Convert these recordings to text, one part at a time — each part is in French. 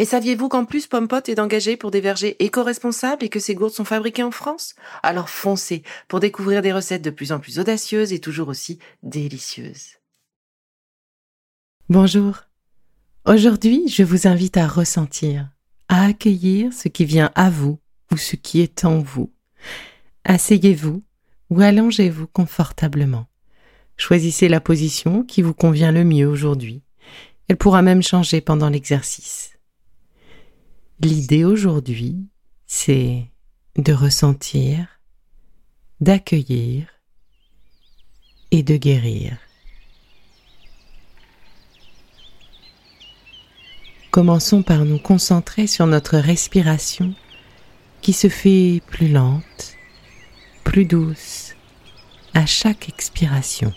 Et saviez-vous qu'en plus Pompot est engagé pour des vergers éco-responsables et que ces gourdes sont fabriquées en France? Alors foncez pour découvrir des recettes de plus en plus audacieuses et toujours aussi délicieuses. Bonjour. Aujourd'hui, je vous invite à ressentir, à accueillir ce qui vient à vous ou ce qui est en vous. Asseyez-vous ou allongez-vous confortablement. Choisissez la position qui vous convient le mieux aujourd'hui. Elle pourra même changer pendant l'exercice. L'idée aujourd'hui, c'est de ressentir, d'accueillir et de guérir. Commençons par nous concentrer sur notre respiration qui se fait plus lente, plus douce à chaque expiration.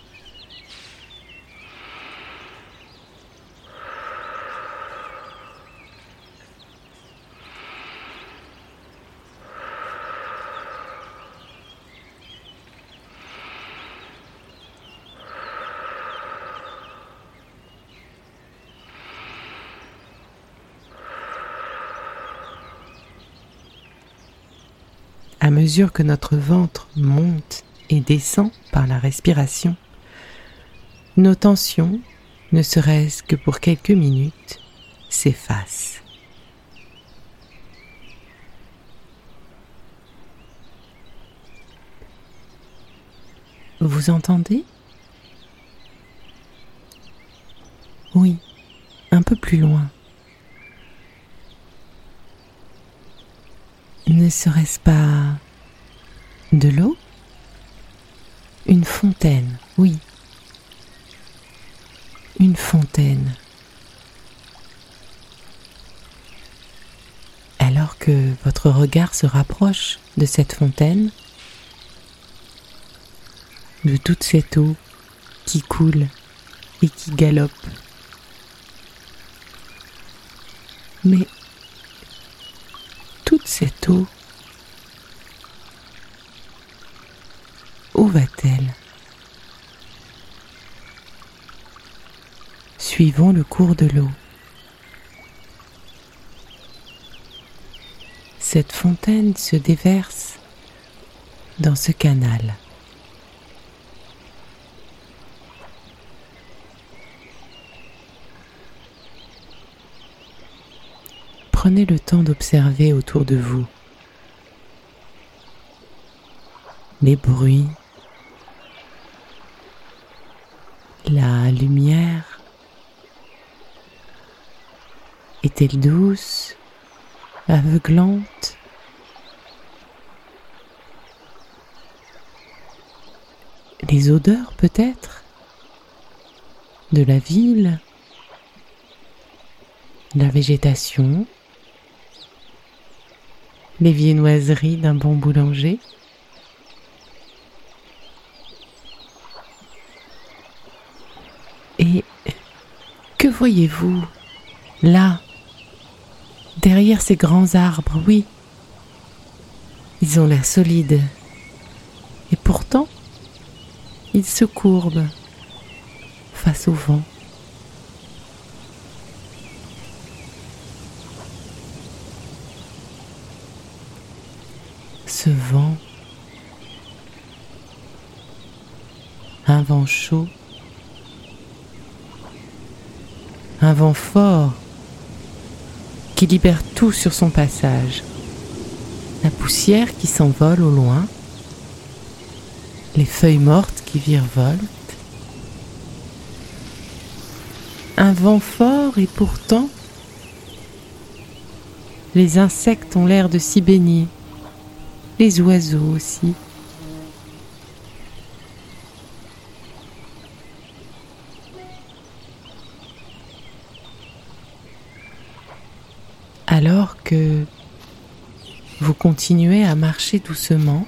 À mesure que notre ventre monte et descend par la respiration, nos tensions, ne serait-ce que pour quelques minutes, s'effacent. Vous entendez? Oui, un peu plus loin. Ne serait-ce pas de l'eau? Une fontaine, oui. Une fontaine. Alors que votre regard se rapproche de cette fontaine, de toute cette eau qui coule et qui galope. Mais cette eau, où va-t-elle? Suivons le cours de l'eau. Cette fontaine se déverse dans ce canal. Prenez le temps d'observer autour de vous les bruits, la lumière. Est-elle douce, aveuglante Les odeurs peut-être de la ville, la végétation? Les viennoiseries d'un bon boulanger. Et que voyez-vous là, derrière ces grands arbres, oui Ils ont l'air solides. Et pourtant, ils se courbent face au vent. ce vent, un vent chaud, un vent fort qui libère tout sur son passage, la poussière qui s'envole au loin, les feuilles mortes qui virevoltent, un vent fort et pourtant les insectes ont l'air de s'y baigner, les oiseaux aussi. Alors vous continuez à marcher doucement,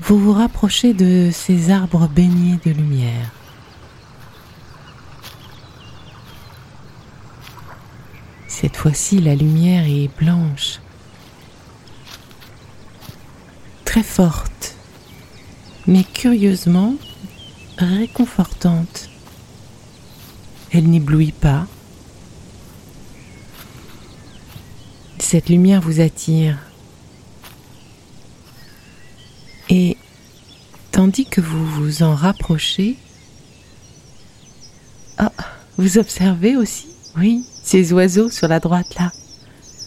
vous vous rapprochez de ces arbres baignés de lumière. Cette fois-ci, la lumière est blanche, très forte, mais curieusement réconfortante. Elle n'éblouit pas. Cette lumière vous attire. Et tandis que vous vous en rapprochez, ah, vous observez aussi, oui, ces oiseaux sur la droite là.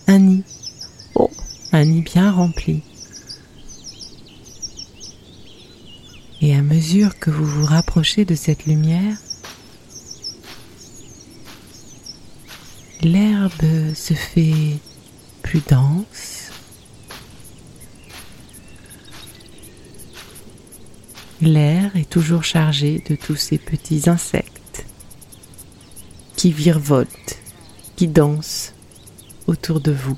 Un nid. Oh, un nid bien rempli. Et à mesure que vous vous rapprochez de cette lumière, l'herbe se fait plus dense, L'air est toujours chargé de tous ces petits insectes qui virevoltent, qui dansent autour de vous.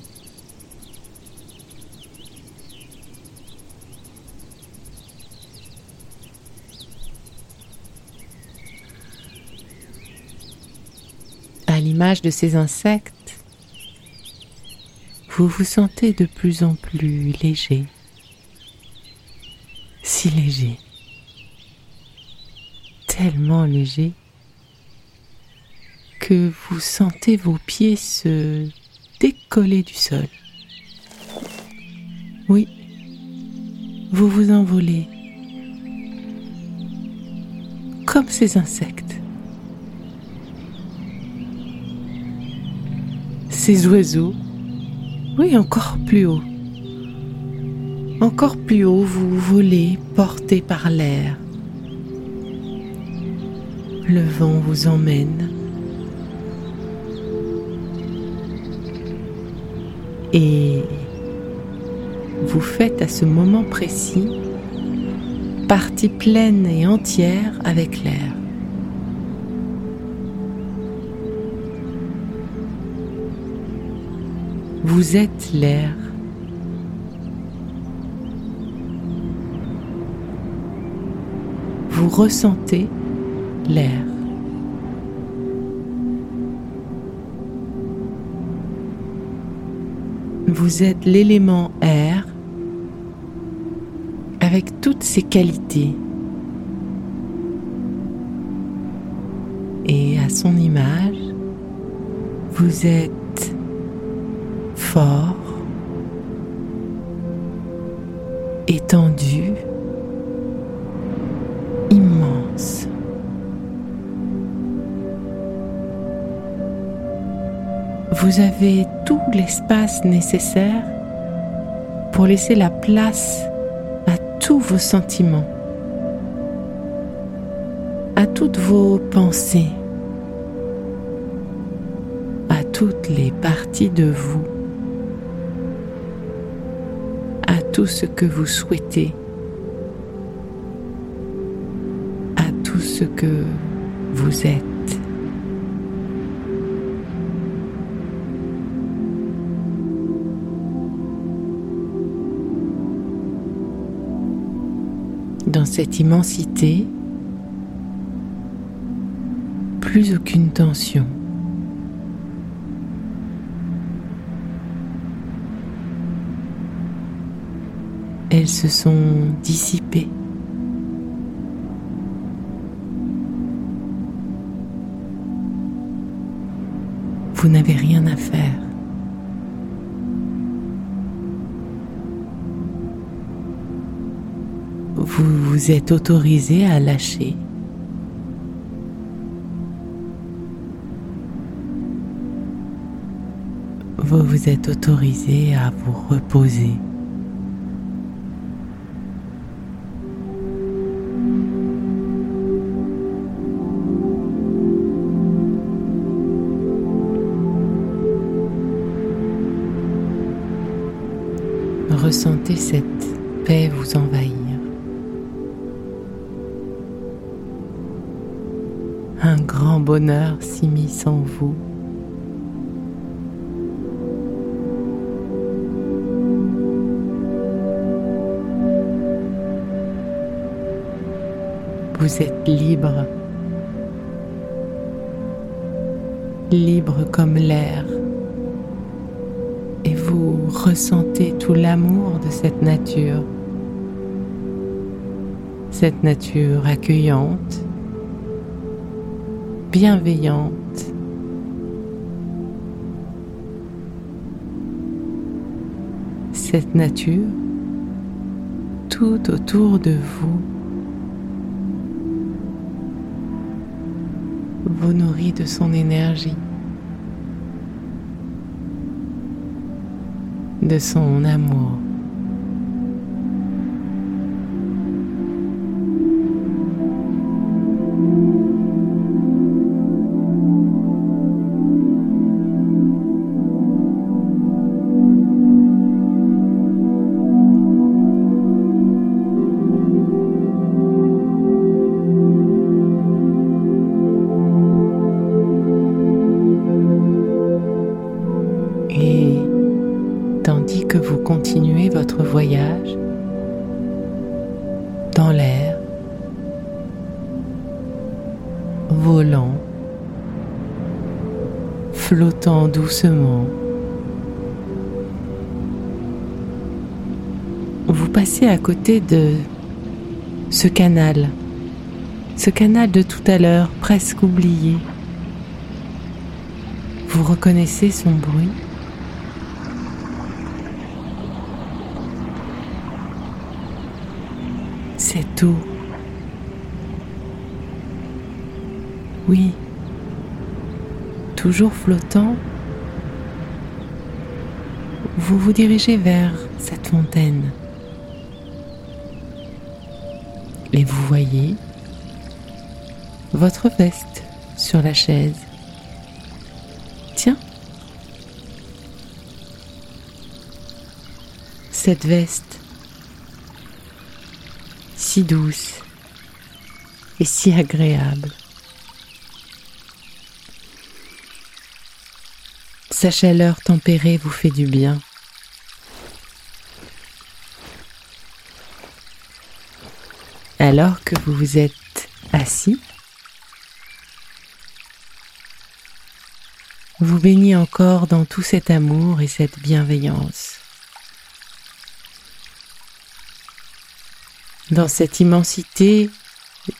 De ces insectes, vous vous sentez de plus en plus léger, si léger tellement léger que vous sentez vos pieds se décoller du sol. Oui, vous vous envolez comme ces insectes. Ces oiseaux, oui, encore plus haut. Encore plus haut, vous volez porté par l'air le vent vous emmène. Et vous faites à ce moment précis partie pleine et entière avec l'air. Vous êtes l'air. Vous ressentez l'air. Vous êtes l'élément air avec toutes ses qualités. Et à son image, vous êtes fort, étendu, immense. vous avez tout l'espace nécessaire pour laisser la place à tous vos sentiments, à toutes vos pensées, à toutes les parties de vous, tout ce que vous souhaitez, à tout ce que vous êtes. dans cette immensité, plus aucune tension. Elles se sont dissipées. Vous n'avez rien à faire. vous vous êtes autorisé à lâcher. Vous vous êtes autorisé à vous reposer ressentez cette paix vous envahir. Un grand bonheur s'immisce en vous. Vous êtes libre, libre comme l'air, ressentez tout l'amour de cette nature, cette nature accueillante, bienveillante. Cette nature tout autour de vous vous nourrit de son énergie, de son amour. Flottant doucement. Vous passez à côté de ce canal, ce canal de tout à l'heure presque oublié. Vous reconnaissez son bruit c'est tout. Oui, toujours flottant, vous vous dirigez vers cette fontaine. Et vous voyez votre veste sur la chaise. Tiens, cette veste si douce et si agréable. Sa chaleur tempérée vous fait du bien. Alors que vous vous êtes assis, vous baignez encore dans tout cet amour et cette bienveillance. dans cette immensité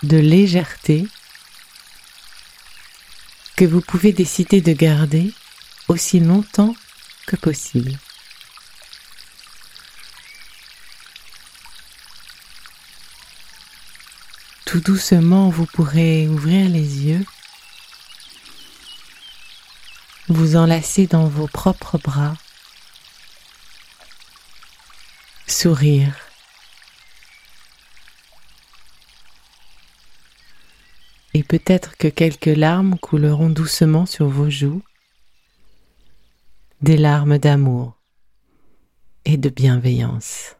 de légèreté que vous pouvez décider de garder aussi longtemps que possible. Tout doucement, vous pourrez ouvrir les yeux, vous enlacer dans vos propres bras, sourire et peut-être que quelques larmes couleront doucement sur vos joues, des larmes d'amour et de bienveillance.